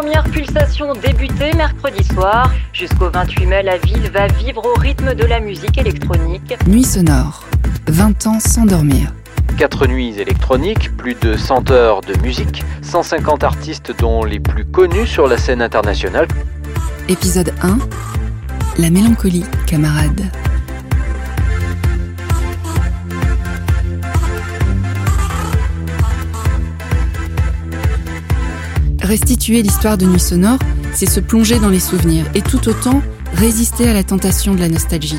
premières pulsations débutaient mercredi soir. Jusqu'au 28 mai, la ville va vivre au rythme de la musique électronique. Nuit sonore. 20 ans sans dormir. 4 nuits électroniques, plus de 100 heures de musique, 150 artistes dont les plus connus sur la scène internationale. Épisode 1. La mélancolie, camarade. Restituer l'histoire de Nuit Sonore, c'est se plonger dans les souvenirs et tout autant résister à la tentation de la nostalgie.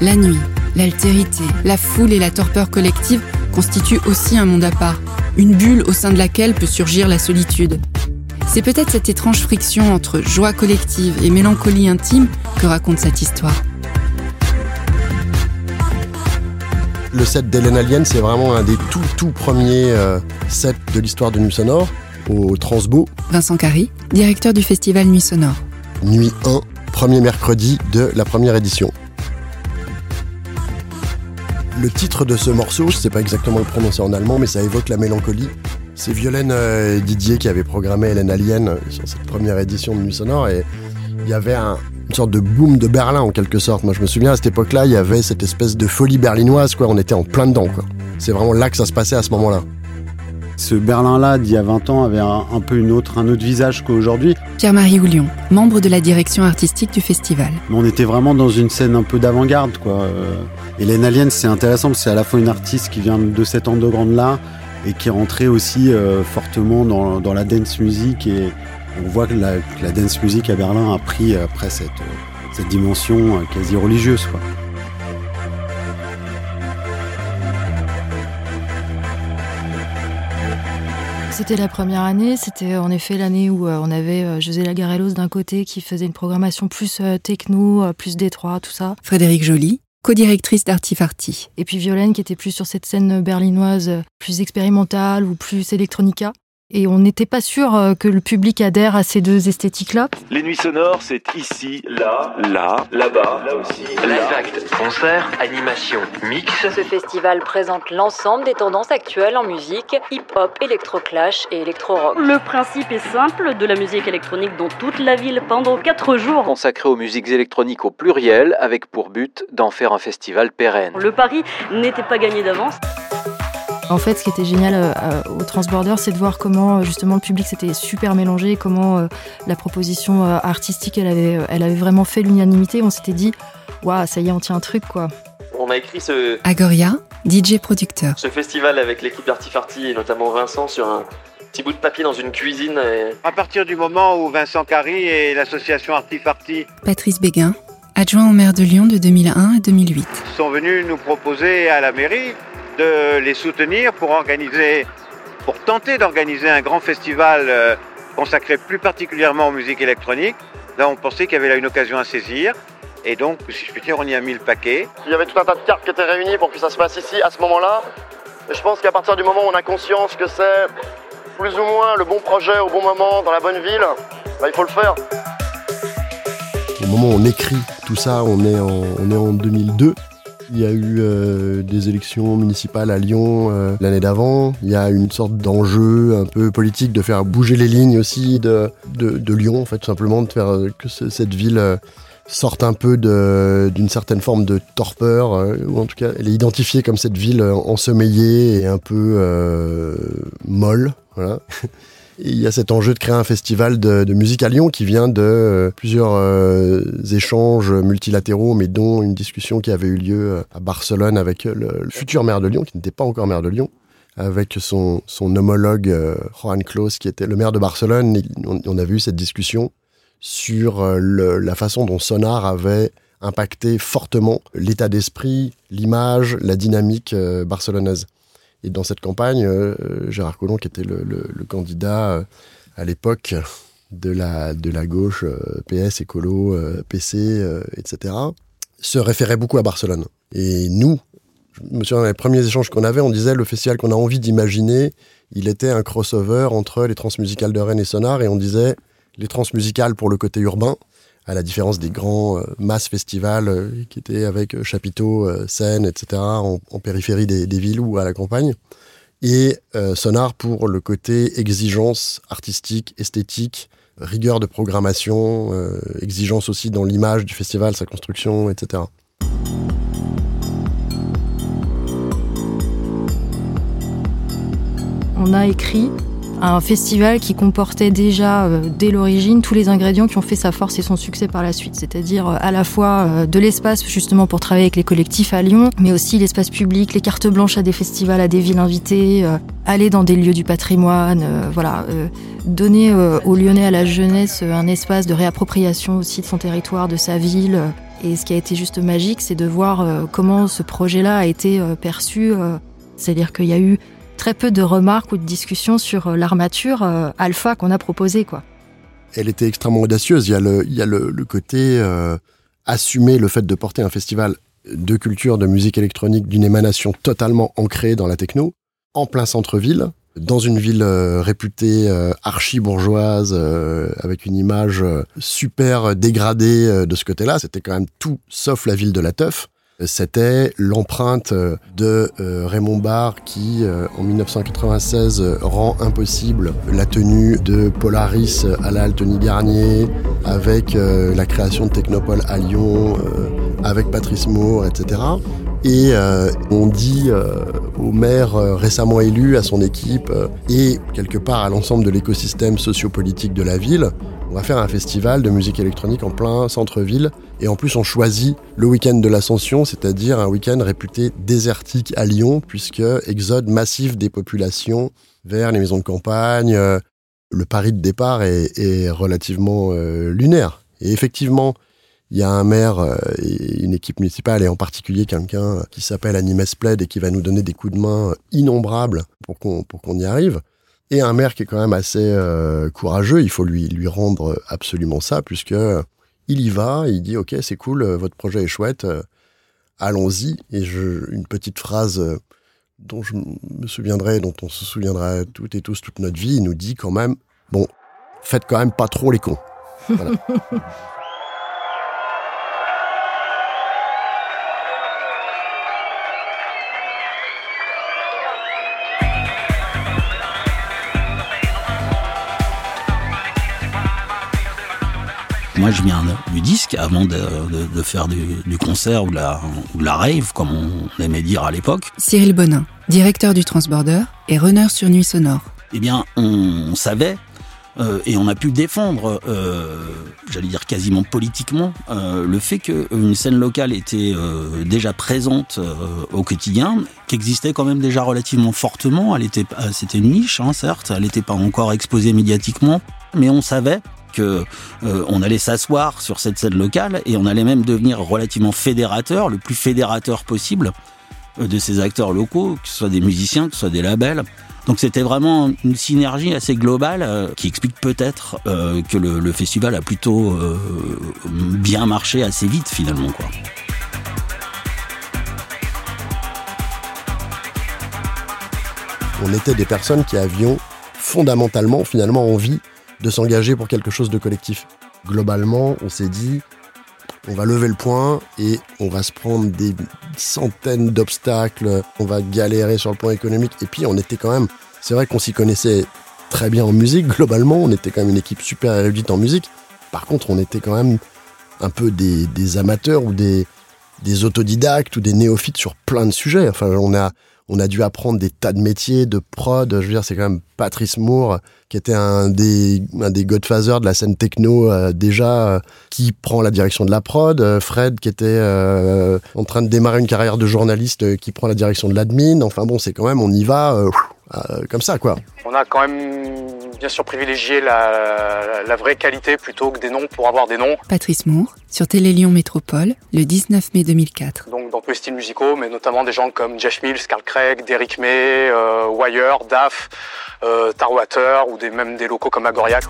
La nuit, l'altérité, la foule et la torpeur collective constituent aussi un monde à part, une bulle au sein de laquelle peut surgir la solitude. C'est peut-être cette étrange friction entre joie collective et mélancolie intime que raconte cette histoire. Le set d'Hélène Alien, c'est vraiment un des tout tout premiers euh, sets de l'histoire de Nuit Sonore au Transbo. Vincent Carry, directeur du festival Nuit Sonore. Nuit 1, premier mercredi de la première édition. Le titre de ce morceau, je sais pas exactement le prononcer en allemand, mais ça évoque la mélancolie. C'est Violaine euh, Didier qui avait programmé Hélène Alien sur cette première édition de Nuit Sonore et il y avait un, une sorte de boom de Berlin en quelque sorte. Moi je me souviens à cette époque-là, il y avait cette espèce de folie berlinoise, quoi. On était en plein dedans, quoi. C'est vraiment là que ça se passait à ce moment-là. Ce Berlin-là d'il y a 20 ans avait un, un, peu une autre, un autre visage qu'aujourd'hui. Pierre-Marie Houlion, membre de la direction artistique du festival. On était vraiment dans une scène un peu d'avant-garde. quoi. Euh, Hélène Alien, c'est intéressant parce que c'est à la fois une artiste qui vient de cet underground-là et qui est rentrée aussi euh, fortement dans, dans, la dance music. Et on voit que la, que la, dance music à Berlin a pris après cette, cette dimension quasi religieuse. Quoi. C'était la première année, c'était en effet l'année où euh, on avait euh, José Lagarellos d'un côté qui faisait une programmation plus euh, techno, plus détroit, tout ça. Frédéric Joly, co-directrice d'Artifarty. Et puis Violaine qui était plus sur cette scène berlinoise, plus expérimentale ou plus electronica. Et on n'était pas sûr que le public adhère à ces deux esthétiques-là. Les nuits sonores, c'est ici, là, là, là-bas, là aussi. Live act, concert, animation, mix. Ce festival présente l'ensemble des tendances actuelles en musique, hip-hop, électroclash et électro-rock. Le principe est simple, de la musique électronique dans toute la ville pendant 4 jours. Consacré aux musiques électroniques au pluriel, avec pour but d'en faire un festival pérenne. Le pari n'était pas gagné d'avance. En fait, ce qui était génial euh, au Transborder, c'est de voir comment justement le public s'était super mélangé, comment euh, la proposition euh, artistique, elle avait, elle avait vraiment fait l'unanimité. On s'était dit, waouh, ça y est, on tient un truc, quoi. On a écrit ce. Agoria, DJ producteur. Ce festival avec l'équipe d'Artifarty et notamment Vincent sur un petit bout de papier dans une cuisine. Et... À partir du moment où Vincent Carry et l'association Artifarty. Patrice Béguin, adjoint au maire de Lyon de 2001 à 2008. sont venus nous proposer à la mairie de les soutenir pour organiser, pour tenter d'organiser un grand festival euh, consacré plus particulièrement aux musiques électroniques. Là, on pensait qu'il y avait là une occasion à saisir. Et donc, si je puis dire, on y a mis le paquet. Il y avait tout un tas de cartes qui étaient réunies pour que ça se passe ici, à ce moment-là. Et je pense qu'à partir du moment où on a conscience que c'est plus ou moins le bon projet au bon moment, dans la bonne ville, bah, il faut le faire. Au moment où on écrit tout ça, on est en, on est en 2002. Il y a eu euh, des élections municipales à Lyon euh, l'année d'avant. Il y a une sorte d'enjeu un peu politique de faire bouger les lignes aussi de, de, Lyon, en fait, tout simplement, de faire euh, que ce, cette ville sorte un peu d'une certaine forme de torpeur, ou en tout cas, elle est identifiée comme cette ville ensommeillée et un peu molle. Voilà. Il y a cet enjeu de créer un festival de, musique à Lyon qui vient de euh, plusieurs euh, échanges multilatéraux, mais dont une discussion qui avait eu lieu à Barcelone avec le, futur maire de Lyon, qui n'était pas encore maire de Lyon, avec son, homologue euh, Juan Clos, qui était le maire de Barcelone. On, on avait eu cette discussion sur la façon dont Sonar avait impacté fortement l'état d'esprit, l'image, la dynamique euh, barcelonaise. Et dans cette campagne, euh, Gérard Collomb, qui était le, candidat euh, à l'époque de la, gauche, euh, PS, écolo, PC, etc., se référait beaucoup à Barcelone. Et nous, je me souviens dans les premiers échanges qu'on avait, on disait le festival qu'on a envie d'imaginer, il était un crossover entre les transmusicales de Rennes et Sonar, et on disait les transmusicales pour le côté urbain, à la différence des grands euh, masses festivals euh, qui étaient avec euh, chapiteaux, scènes, etc., en, périphérie des, villes ou à la campagne. Et Sonar pour le côté exigence artistique, esthétique, rigueur de programmation, exigence aussi dans l'image du festival, sa construction, etc. On a écrit un festival qui comportait déjà euh, dès l'origine tous les ingrédients qui ont fait sa force et son succès par la suite, c'est-à-dire euh, à la fois euh, de l'espace justement pour travailler avec les collectifs à Lyon, mais aussi l'espace public, les cartes blanches à des festivals, à des villes invitées, aller dans des lieux du patrimoine, voilà, donner aux Lyonnais, à la jeunesse, un espace de réappropriation aussi de son territoire, de sa ville. Et ce qui a été juste magique, c'est de voir comment ce projet-là a été perçu. C'est-à-dire qu'il y a eu très peu de remarques ou de discussions sur euh, l'armature euh, alpha qu'on a proposée. Quoi. Elle était extrêmement audacieuse. Il y a le, il y a le, côté euh, assumer le fait de porter un festival de culture, de musique électronique d'une émanation totalement ancrée dans la techno, en plein centre-ville, dans une ville réputée archi-bourgeoise, avec une image super dégradée de ce côté-là. C'était quand même tout sauf la ville de la teuf c'était l'empreinte de euh, Raymond Barre qui, euh, en 1996, rend impossible la tenue de Polaris à la Altony Garnier, avec euh, la création de Technopole à Lyon, avec Patrice Moore, etc. Et on dit au maire récemment élu, à son équipe et quelque part à l'ensemble de l'écosystème sociopolitique de la ville, va faire un festival de musique électronique en plein centre-ville. Et en plus, on choisit le week-end de l'Ascension, c'est-à-dire un week-end réputé désertique à Lyon, puisque exode massif des populations vers les maisons de campagne. Euh, le pari de départ est, relativement euh, lunaire. Et effectivement, il y a un maire euh, et une équipe municipale, et en particulier quelqu'un qui s'appelle Animes Pled et qui va nous donner des coups de main innombrables pour qu'on y arrive et un maire qui est quand même assez euh, courageux. Il faut lui, lui rendre absolument ça, puisque il y va, il dit ok c'est cool, euh, votre projet est chouette, euh, allons-y. Et je, une petite phrase dont je me souviendrai, dont on se souviendra toutes et tous toute notre vie, il nous dit quand même bon, faites quand même pas trop les cons. Voilà. Moi, je viens du disque avant de, faire du, concert ou la, ou la rave, comme on aimait dire à l'époque. Cyril Bonin, directeur du Transborder et runner sur Nuit Sonore. Eh bien, on, savait euh, et on a pu défendre, euh, j'allais dire quasiment politiquement, euh, le fait qu'une scène locale était déjà présente au quotidien, qu'existait quand même déjà relativement fortement. Elle était, c'était une niche, hein, certes, elle n'était pas encore exposée médiatiquement, mais on savait euh, on allait s'asseoir sur cette scène locale et on allait même devenir relativement fédérateur, le plus fédérateur possible euh, de ces acteurs locaux, que ce soit des musiciens, que ce soit des labels. Donc c'était vraiment une synergie assez globale euh, qui explique peut-être que le, festival a plutôt bien marché assez vite finalement quoi. On était des personnes qui avions fondamentalement finalement envie de s'engager pour quelque chose de collectif. Globalement, on s'est dit, on va lever le point et on va se prendre des centaines d'obstacles, on va galérer sur le plan économique. Et puis on était quand même, c'est vrai qu'on s'y connaissait très bien en musique, globalement, on était quand même une équipe super érudite en musique. Par contre, on était quand même un peu des, amateurs ou des, des autodidactes ou des néophytes sur plein de sujets. Enfin, on a, on a dû apprendre des tas de métiers, de prod. Je veux dire, c'est quand même Patrice Moore, qui était un des, un des godfathers de la scène techno euh, déjà, euh, qui prend la direction de la prod. Euh, Fred, qui était en train de démarrer une carrière de journaliste, qui prend la direction de l'admin. Enfin bon, c'est quand même, on y va comme ça, quoi. On a quand même bien sûr privilégié la, la, vraie qualité plutôt que des noms pour avoir des noms. Patrice Moore, sur Télé Lyon Métropole, le 19 mai 2004. Donc dans tous les styles musicaux, mais notamment des gens comme Jeff Mills, Carl Craig, Derrick May, euh, Wire, Daff, euh, Tarwater ou même des locaux comme Agoriac.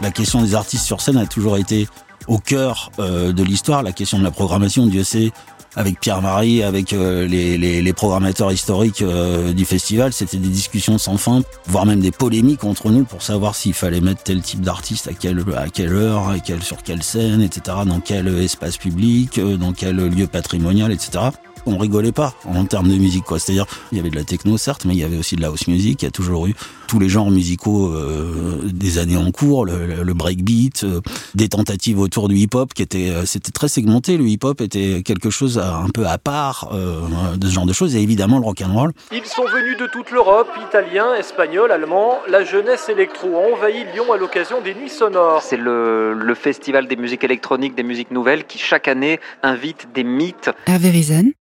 La question des artistes sur scène a toujours été au cœur euh, de l'histoire. La question de la programmation, Dieu sait avec Pierre-Marie, avec euh, les, les, les, programmateurs historiques euh, du festival, c'était des discussions sans fin, voire même des polémiques entre nous pour savoir s'il fallait mettre tel type d'artiste à quelle, à quelle heure, à quelle, sur quelle scène, etc., dans quel espace public, euh, dans quel lieu patrimonial, etc on rigolait pas en termes de musique quoi. C'est-à-dire il y avait de la techno certes, mais il y avait aussi de la house music. Il y a toujours eu tous les genres musicaux des années en cours, le, le breakbeat, des tentatives autour du hip-hop qui étaient, c'était très segmenté. Le hip-hop était quelque chose un peu à part de ce genre de choses, et évidemment le rock and roll. Ils sont venus de toute l'Europe, italiens, espagnols, allemands. La jeunesse électro a envahi Lyon à l'occasion des Nuits Sonores. C'est le, le festival des musiques électroniques, des musiques nouvelles qui chaque année invite des mythes. Hervé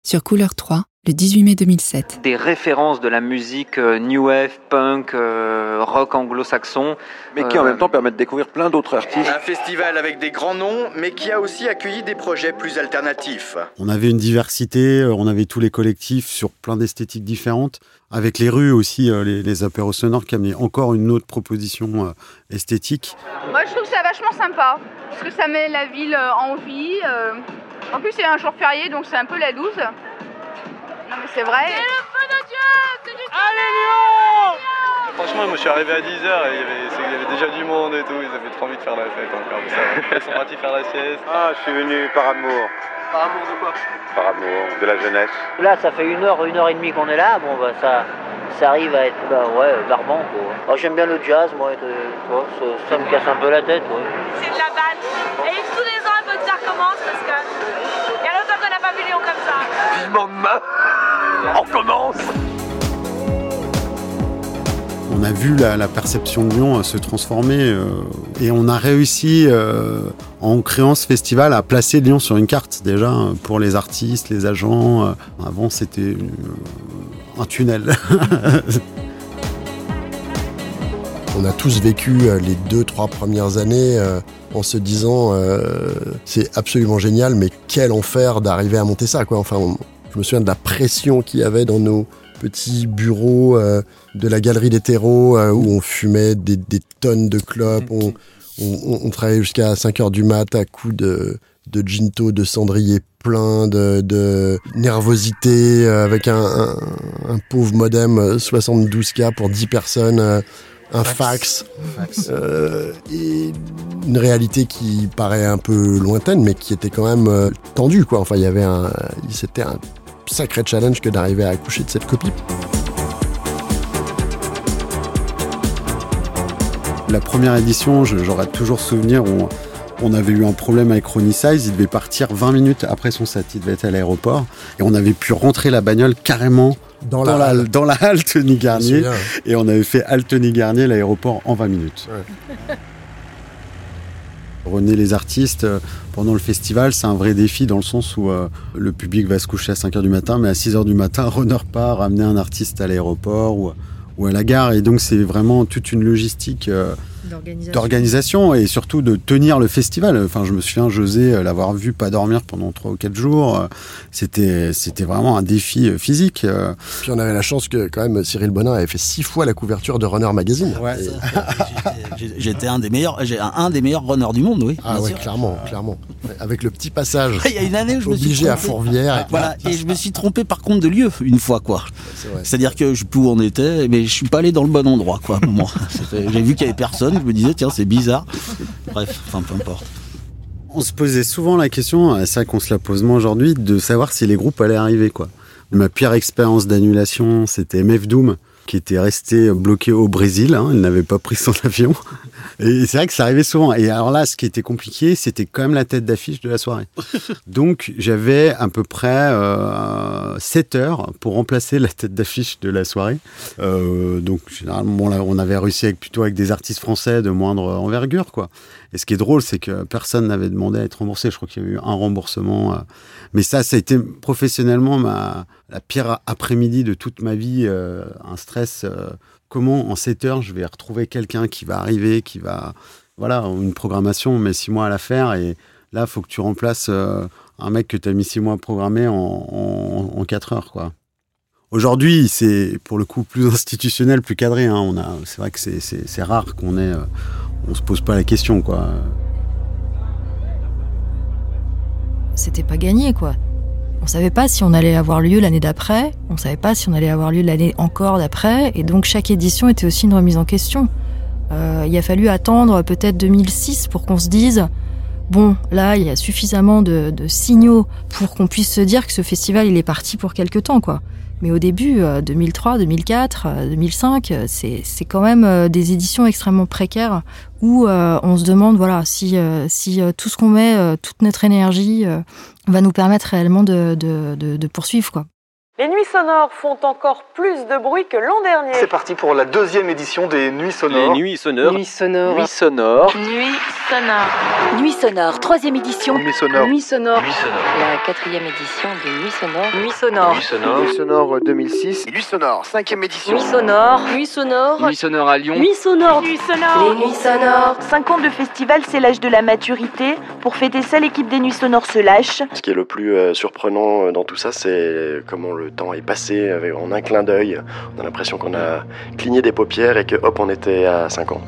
sur Couleur 3, le 18 mai 2007. Des références de la musique euh, new wave, punk, euh, rock anglo-saxon. Mais qui en même temps permettent de découvrir plein d'autres artistes. Un festival avec des grands noms, mais qui a aussi accueilli des projets plus alternatifs. On avait une diversité, euh, on avait tous les collectifs sur plein d'esthétiques différentes. Avec les rues aussi, les, les apéros sonores qui amenaient encore une autre proposition esthétique. Moi je trouve ça vachement sympa, parce que ça met la ville en vie. En plus c'est un jour férié, donc c'est un peu la loose. Non mais c'est vrai. C'est le feu de Dieu C'est du Allez Lyon Franchement, moi je suis arrivé à 10h et il y, avait, il y, avait, déjà du monde et tout, ils avaient trop envie de faire la fête encore. Ils sont partis faire la sieste. Ah, je suis venu par amour. Par amour de quoi? Par amour de la jeunesse. Là, ça fait une heure, une heure et demie qu'on est là. Bon, bah ça, ça arrive à être bah, ouais, barbant. Quoi. J'aime bien le jazz, moi, toi, ça, ça, me casse un peu la tête. Ouais. C'est de la batte. Et tous les ans, un peu que ça recommence parce que il y a longtemps qu'on n'a pas vu Lyon comme ça. Vivement demain on commence on a vu la, perception de Lyon se transformer euh, et on a réussi, euh, en créant ce festival, à placer Lyon sur une carte déjà pour les artistes, les agents. Euh, avant, c'était un tunnel. on a tous vécu les deux, trois premières années en se disant c'est absolument génial, mais quel enfer d'arriver à monter ça. Quoi. Enfin, je me souviens de la pression qu'il y avait dans nos petits bureaux euh, de la galerie des terreaux euh, où on fumait des, tonnes de clopes, on, travaillait jusqu'à 5 heures du mat à coups de, de ginto, de cendrier plein, de, nervosité, euh, avec un, pauvre modem 72K pour 10 personnes un fax, et une réalité qui paraît un peu lointaine mais qui était quand même tendue quoi. Enfin il y avait un c'était un sacré challenge que d'arriver à accoucher de cette copie. La première édition, j'aurai toujours souvenir où on avait eu un problème avec Ronnie Size, il devait partir 20 minutes après son set, il devait être à l'aéroport, et on avait pu rentrer la bagnole carrément dans, la, dans Tony Garnier, et on avait fait Tony Garnier, l'aéroport, en 20 minutes. René les artistes euh, pendant le festival, c'est un vrai défi dans le sens où euh, le public va se coucher à 5h du matin, mais à 6h du matin, Runner part ramener un artiste à l'aéroport ou, ou, à la gare. Et donc c'est vraiment toute une logistique euh, d'organisation et surtout de tenir le festival. Enfin, je me souviens, José, euh, l'avoir vu pas dormir pendant trois ou quatre jours, euh, c'était c'était vraiment un défi euh, physique. Puis on avait la chance que quand même Cyril Bonin avait fait six fois la couverture de Runner Magazine. Ouais, J'étais un des meilleurs, un des meilleurs runners du monde, oui. Ah ouais, clairement, clairement. Avec le petit passage. Il y a une année où je obligé me suis à Fourvière. Et voilà, et je me suis trompé par contre de lieu une fois, quoi. C'est-à-dire que je sais plus où on était, mais je suis pas allé dans le bon endroit, quoi. J'ai vu qu'il y avait personne je me disais, tiens, c'est bizarre. Bref, enfin, peu importe. On se posait souvent la question, c'est vrai qu'on se la pose moins aujourd'hui, de savoir si les groupes allaient arriver, quoi. Ma pire expérience d'annulation, c'était MF Doom, qui était resté bloqué au Brésil. Hein, il n'avait pas pris son avion. Et c'est vrai que ça arrivait souvent. Et alors là, ce qui était compliqué, c'était quand même la tête d'affiche de la soirée. Donc j'avais à peu près euh, 7 heures pour remplacer la tête d'affiche de la soirée. Euh, donc généralement, on avait réussi avec, plutôt avec des artistes français de moindre envergure, quoi. Et ce qui est drôle, c'est que personne n'avait demandé à être remboursé. Je crois qu'il y a eu un remboursement. Euh. Mais ça, ça a été professionnellement ma, la pire après-midi de toute ma vie. Euh, un stress. Euh, comment en 7 heures, je vais retrouver quelqu'un qui va arriver, qui va. Voilà, une programmation, on met 6 mois à la faire. Et là, faut que tu remplaces un mec que tu as mis 6 mois à programmer en, en, 4 heures, quoi. Aujourd'hui, c'est pour le coup plus institutionnel, plus cadré. Hein. C'est vrai que c'est, rare qu'on ait, on se pose pas la question, quoi. C'était pas gagné, quoi. On savait pas si on allait avoir lieu l'année d'après, on savait pas si on allait avoir lieu l'année encore d'après, et donc chaque édition était aussi une remise en question. Euh, il a fallu attendre peut-être 2006 pour qu'on se dise bon, là, il y a suffisamment de, de signaux pour qu'on puisse se dire que ce festival, il est parti pour quelque temps, quoi Mais au début, 2003, 2004, 2005, c'est quand même des éditions extrêmement précaires où on se demande voilà si, si tout ce qu'on met, toute notre énergie va nous permettre réellement de, de, de, de poursuivre quoi. Les nuits sonores font encore plus de bruit que l'an dernier. C'est parti pour la deuxième édition des Nuits sonores. Les Nuits sonores. Nuits sonores. Nuits sonores. Nuits sonores. Nuits sonores, troisième édition. Nuits sonores. Nuits sonores. Nuits sonores. La quatrième édition des Nuits sonores. Nuits sonores. Nuits sonores. Nuits sonores 2006. Nuits sonores, cinquième édition. Nuits sonores. Nuits sonores. Nuits sonores à Lyon. Nuits sonores. Nuits sonores. Les Nuits sonores. 5 ans de festival, c'est l'âge de la maturité. Pour fêter ça, l'équipe des Nuits sonores se lâche. Ce qui est le plus euh, surprenant euh, dans tout ça, c'est comment le temps est passé avec- en un clin d'œil. On a l'impression qu'on a cligné des paupières et que hop, on était à 5 ans.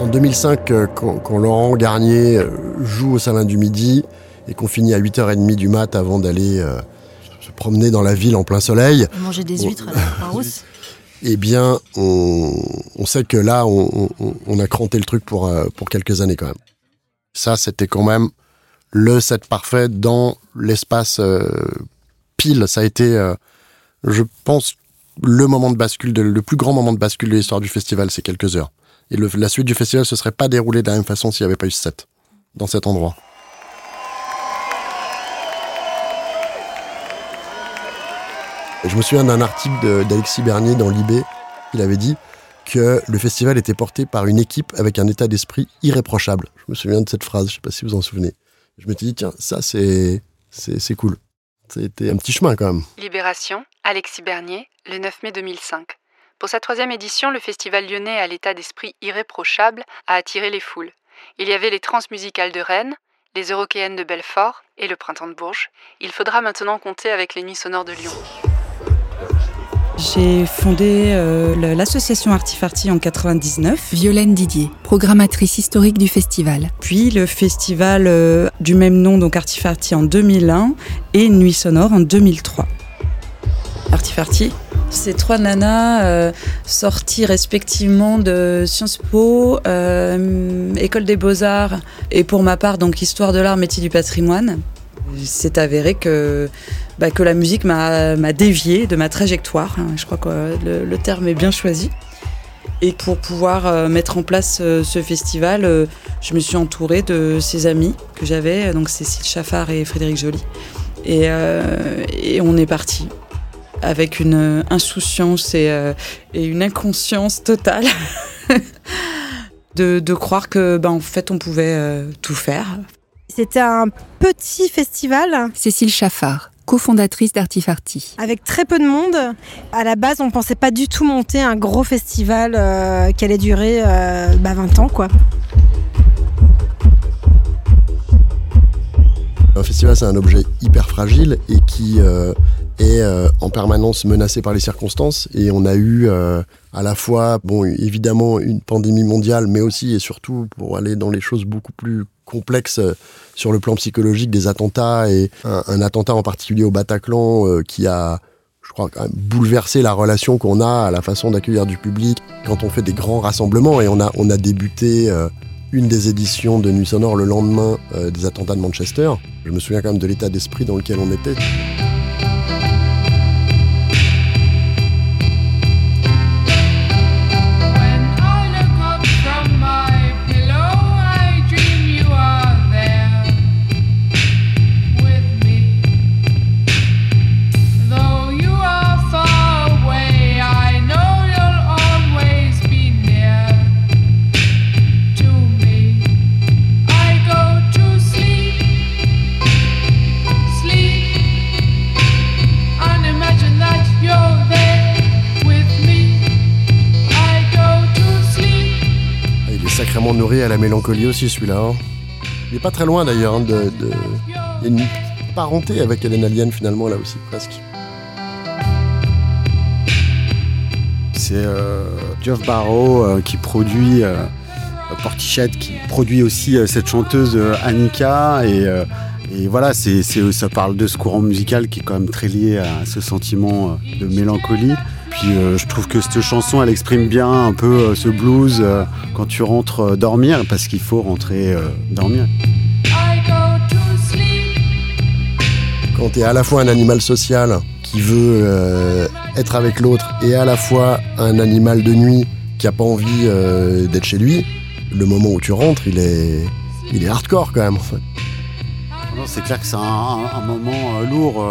En 2005, euh, quand, quand Laurent Garnier euh, joue au Salin du Midi et qu'on finit à 8h30 du mat avant d'aller euh, se promener dans la ville en plein soleil, Manger des huîtres à la Croix-Rousse. Eh bien, on, sait que là, on, a cranté le truc pour, euh, pour quelques années quand même. Ça, c'était quand même le set parfait dans l'espace euh, pile. Ça a été, euh, je pense, le moment de bascule, le plus grand moment de bascule de l'histoire du festival, c'est quelques heures. Et la suite du festival se serait pas déroulée de la même façon s'il n'y avait pas eu ce set, dans cet endroit. Je me souviens d'un article d'Alexis Bernier dans Libé. Il avait dit que le festival était porté par une équipe avec un état d'esprit irréprochable. Je me souviens de cette phrase, je sais pas si vous en souvenez. Je m'étais dit, tiens, ça c'est c'est c'est cool. C'était un petit chemin quand même. Libération, Alexis Bernier, le 9 mai 2005. Pour sa troisième édition, le festival lyonnais à l'état d'esprit irréprochable a attiré les foules. Il y avait les transmusicales de Rennes, les Eurokéennes de Belfort et le Printemps de Bourges. Il faudra maintenant compter avec les Nuits sonores de Lyon. J'ai fondé euh, l'association Artifarty en 99. Violaine Didier, programmatrice historique du festival. Puis le festival euh, du même nom, donc Artifarty en 2001 et Nuit Sonore en 2003. Artifarty, c'est trois nanas euh, sorties respectivement de Sciences Po, euh, École des Beaux-Arts et pour ma part donc Histoire de l'art, métier du patrimoine. C'est avéré que, bah, que la musique m'a dévié de ma trajectoire. hein. Je crois que le, terme est bien choisi. Et pour pouvoir euh, mettre en place euh, ce festival, euh, je me suis entourée de ces amis que j'avais, donc Cécile Chaffard et Frédéric Joly. Et, on est parti avec une insouciance et, une inconscience totale de, croire que, bah, en fait, on pouvait tout faire. C'était un petit festival Cécile Chaffard, cofondatrice d'Artifarty. avec très peu de monde. À la base, on pensait pas du tout monter un gros festival euh, qui allait durer euh, bah, 20 ans, quoi. Un festival, c'est un objet hyper fragile et qui euh, est euh, en permanence menacé par les circonstances. Et on a eu euh, à la fois, bon, évidemment, une pandémie mondiale, mais aussi et surtout, pour aller dans les choses beaucoup plus complexes euh, sur le plan psychologique, des attentats et un, attentat en particulier au Bataclan euh, qui a je crois, bouleversé la relation qu'on a à la façon d'accueillir du public quand on fait des grands rassemblements. Et on a, on a débuté euh, une des éditions de Nuit Sonore le lendemain euh, des attentats de Manchester. Je me souviens quand même de l'état d'esprit dans lequel on était. À la mélancolie aussi celui-là. hein. Il est pas très loin d'ailleurs. hein, de, une parenté avec Hélène Alien finalement là aussi presque. C'est euh, Geoff Barrow euh, qui produit euh, Portichet, qui produit aussi cette chanteuse Annika. Et, voilà, c'est, ça parle de ce courant musical qui est quand même très lié à ce sentiment de mélancolie. Puis euh, je trouve que cette chanson, elle exprime bien un peu euh, ce blues euh, quand tu rentres euh, dormir, parce qu'il faut rentrer euh, dormir. Quand tu es à la fois un animal social qui veut euh, être avec l'autre et à la fois un animal de nuit qui a pas envie euh, d'être chez lui, le moment où tu rentres, il est, il est hardcore quand même. En fait. Non, c'est clair que c'est un, un- un moment euh, lourd.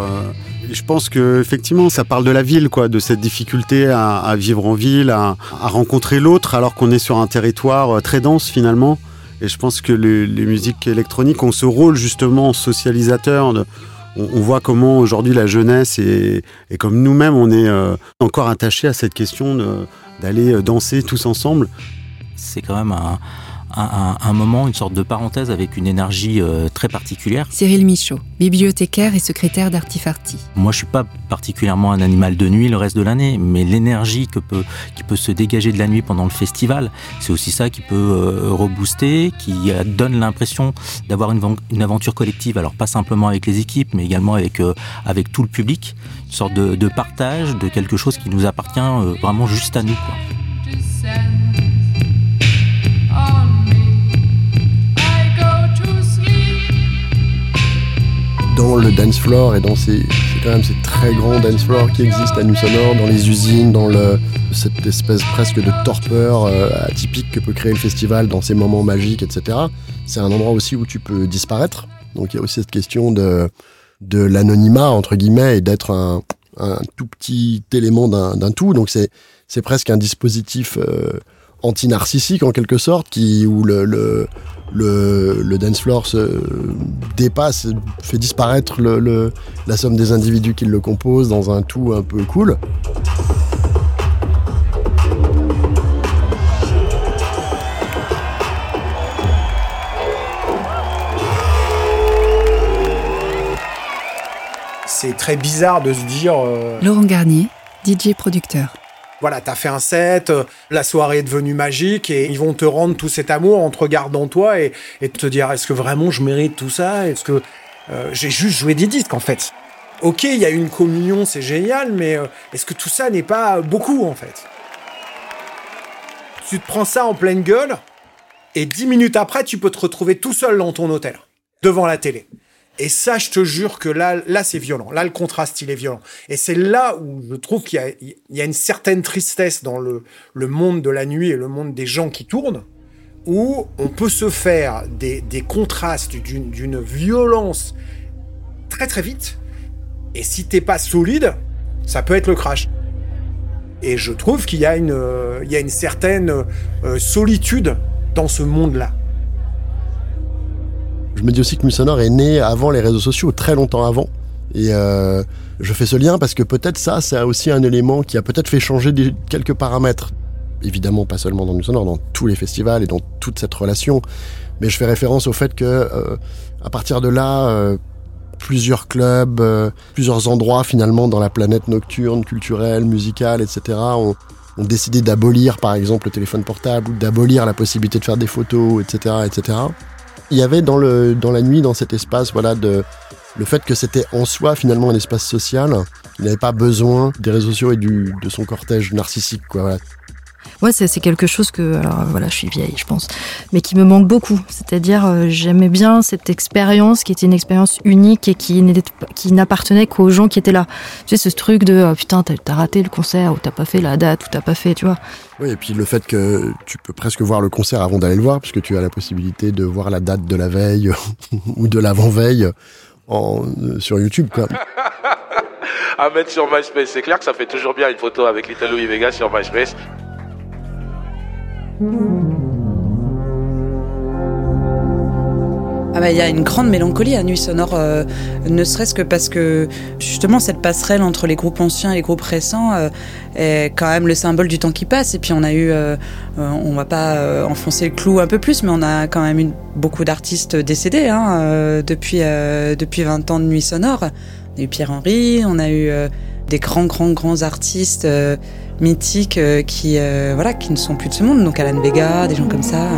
Je pense que effectivement, ça parle de la ville, quoi, de cette difficulté à, vivre en ville, à, rencontrer l'autre, alors qu'on est sur un territoire euh, très dense finalement. Et je pense que les, musiques électroniques ont ce rôle justement socialisateur. on, voit comment aujourd'hui la jeunesse et, et comme nous-mêmes, on est euh, encore attachés à cette question d'aller euh, danser tous ensemble. C'est quand même un, un- un- moment, une sorte de parenthèse avec une énergie euh, très particulière. Cyril Michaud, bibliothécaire et secrétaire d'Artifarty. Moi, je suis pas particulièrement un animal de nuit le reste de l'année, mais l'énergie que peut, qui peut se dégager de la nuit pendant le festival, c'est aussi ça qui peut euh, rebooster, qui euh, donne l'impression d'avoir une, aventure collective. Alors pas simplement avec les équipes, mais également avec euh, avec tout le public, une sorte de, de partage de quelque chose qui nous appartient euh, vraiment juste à nous. Quoi. Dans le dance floor et dans ces, quand même ces très grands dance floors qui existent à Nuit Sonore, dans les usines, dans le, cette espèce presque de torpeur euh, atypique que peut créer le festival dans ces moments magiques, etc. C'est un endroit aussi où tu peux disparaître. Donc il y a aussi cette question de, de l'anonymat, entre guillemets, et d'être un, un tout petit élément d'un tout. Donc c'est c'est presque un dispositif euh, anti-narcissique en quelque sorte, qui, où le, le, le dance floor se dépasse, fait disparaître le, le- la somme des individus qui le composent dans un tout un peu cool. C'est très bizarre de se dire. euh, Laurent Garnier, DJ producteur. Voilà, t'as fait un set, euh, la soirée est devenue magique et ils vont te rendre tout cet amour en te regardant toi et, te dire est-ce que vraiment je mérite tout ça? Est-ce que euh, j'ai juste joué des disques en fait. Ok, il y a une communion, c'est génial, mais euh, est-ce que tout ça n'est pas beaucoup en fait? Tu te prends ça en pleine gueule et dix minutes après, tu peux te retrouver tout seul dans ton hôtel, devant la télé. Et ça, je te jure que là, là, c'est violent. Là, le contraste, il est violent. Et c'est là où je trouve qu'il y a, une certaine tristesse dans le, monde de la nuit et le monde des gens qui tournent, où on peut se faire des, contrastes d'une violence très très vite. Et si t'es pas solide, ça peut être le crash. Et je trouve qu'il y a une, euh, certaine euh, solitude dans ce monde-là. Je me dis aussi que Nuit Sonore est né avant les réseaux sociaux, très longtemps avant. Et euh, je fais ce lien parce que peut-être ça, c'est aussi un élément qui a peut-être fait changer des- quelques paramètres. Évidemment, pas seulement dans Nuit Sonore, dans tous les festivals et dans toute cette relation. Mais je fais référence au fait que, euh, à partir de là, euh, plusieurs clubs, euh, plusieurs endroits finalement dans la planète nocturne, culturelle, musicale, etc. ont, ont décidé d'abolir par exemple le téléphone portable ou d'abolir la possibilité de faire des photos, etc., etc. Il y avait dans le dans la nuit, dans cet espace, voilà, le fait que c'était en soi finalement un espace social, qui n'avait pas besoin des réseaux sociaux et de son cortège narcissique. Ouais, c'est c'est quelque chose que, alors voilà, je suis vieille, je pense, mais qui me manque beaucoup. C'est-à-dire, euh, j'aimais bien cette expérience qui était une expérience unique et qui n'appartenait qu'aux gens qui étaient là. Tu sais, ce truc de euh, putain, t'as t'as raté le concert ou t'as pas fait la date ou t'as pas fait, tu vois. Oui, et puis le fait que tu peux presque voir le concert avant d'aller le voir, puisque tu as la possibilité de voir la date de la veille ou de l'avant-veille en, euh, sur YouTube, quoi. à mettre sur MySpace. C'est clair que ça fait toujours bien une photo avec Little Louis Vega sur MySpace. Ah bah, il y a une grande mélancolie à Nuit Sonore, euh, ne serait-ce que parce que justement cette passerelle entre les groupes anciens et les groupes récents euh, est quand même le symbole du temps qui passe. Et puis on a eu, euh, euh, on va pas enfoncer le clou un peu plus, mais on a quand même eu beaucoup d'artistes décédés hein, depuis depuis 20 ans de Nuit Sonore. On a eu Pierre Henry, on a eu des grands grands grands artistes euh, mythiques euh, qui euh, voilà qui ne sont plus de ce monde, donc Alan Vega, des gens comme ça.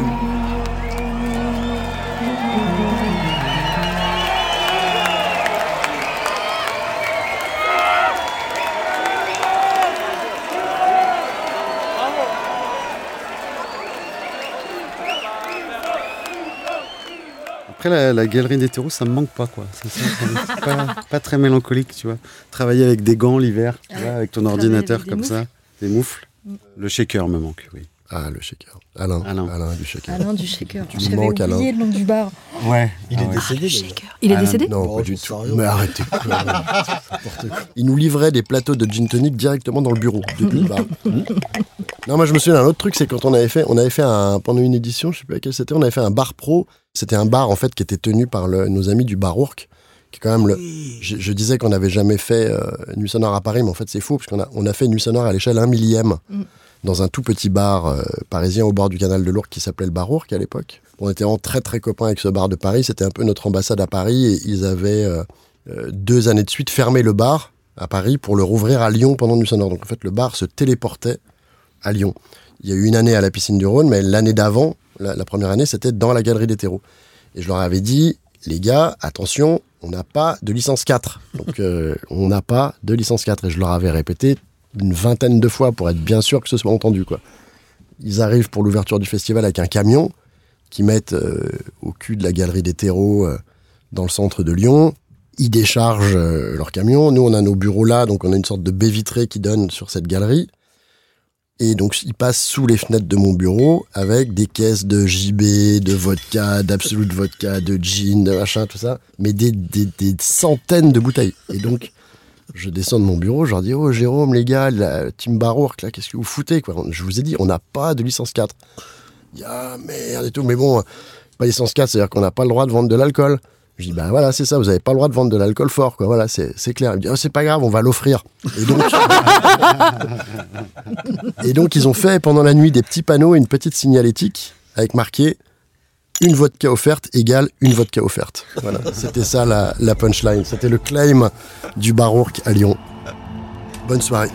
Après, la, la galerie d'hétéros, ça me manque pas, quoi. C'est pas, pas très mélancolique, tu vois. Travailler avec des gants l'hiver, avec ton ordinateur des comme ça, des moufles. Mm. Le shaker me manque, oui. Ah, le shaker. Alain, Alain, du shaker. Alain du Shaker. Tu me J'avais manques, oublié Alain. le nom du bar. Ouais. Il Ah est ouais. décédé. d'ailleurs. Il est décédé Non, Oh, pas du tout. Mais arrêtez. Il nous livrait des plateaux de gin tonic directement dans le bureau, depuis le bar. Non, moi je me souviens d'un autre truc, c'est quand on avait fait, on avait fait un, pendant une édition, je sais plus laquelle c'était, on avait fait un bar pro. C'était un bar en fait qui était tenu par le- nos amis du bar qui est quand même le. Je, je disais qu'on n'avait jamais fait euh, Nuit Sonore à Paris, mais en fait c'est faux, parce qu'on a, on a fait Nuit Sonore à l'échelle 1 millième, Mm. Dans un tout petit bar euh, parisien au bord du canal de l'Ourcq qui s'appelait le bar à l'époque. On était en très très copains avec ce bar de Paris, c'était un peu notre ambassade à Paris, et ils avaient euh, euh, deux années de suite fermé le bar à Paris pour le rouvrir à Lyon pendant Nuit Sonore. Donc en fait le bar se téléportait à Lyon. Il y a eu une année à la piscine du Rhône, mais l'année d'avant, la, première année, c'était dans la galerie des terreaux. Et je leur avais dit, les gars, attention, on n'a pas de licence 4. Donc on n'a pas de licence 4. Et je leur avais répété une vingtaine de fois pour être bien sûr que ce soit entendu. Quoi. Ils arrivent pour l'ouverture du festival avec un camion qui mettent euh, au cul de la galerie des terreaux euh, dans le centre de Lyon. Ils déchargent euh, leur camion. Nous, on a nos bureaux là, donc on a une sorte de baie vitrée qui donne sur cette galerie. Et donc, ils passent sous les fenêtres de mon bureau avec des caisses de JB, de vodka, d'absolute vodka, de gin, de machin, tout ça. Mais des, des, des centaines de bouteilles. Et donc, je descends de mon bureau, je leur dis Oh, Jérôme, les gars, la Team Barourk, là, qu'est-ce que vous foutez, quoi? Je vous ai dit, on n'a pas de licence 4. Il Ah, merde et tout. Mais bon, pas licence 4, c'est-à-dire qu'on n'a pas le droit de vendre de l'alcool. Je dis, bah voilà, c'est ça, vous n'avez pas le droit de vendre de l'alcool fort, quoi. Voilà, c'est clair. Il me dit, oh, c'est pas grave, on va l'offrir. Et donc, et donc, ils ont fait pendant la nuit des petits panneaux une petite signalétique avec marqué une vodka offerte égale une vodka offerte. Voilà, c'était ça la, punchline. C'était le claim du Barourk à Lyon. Bonne soirée.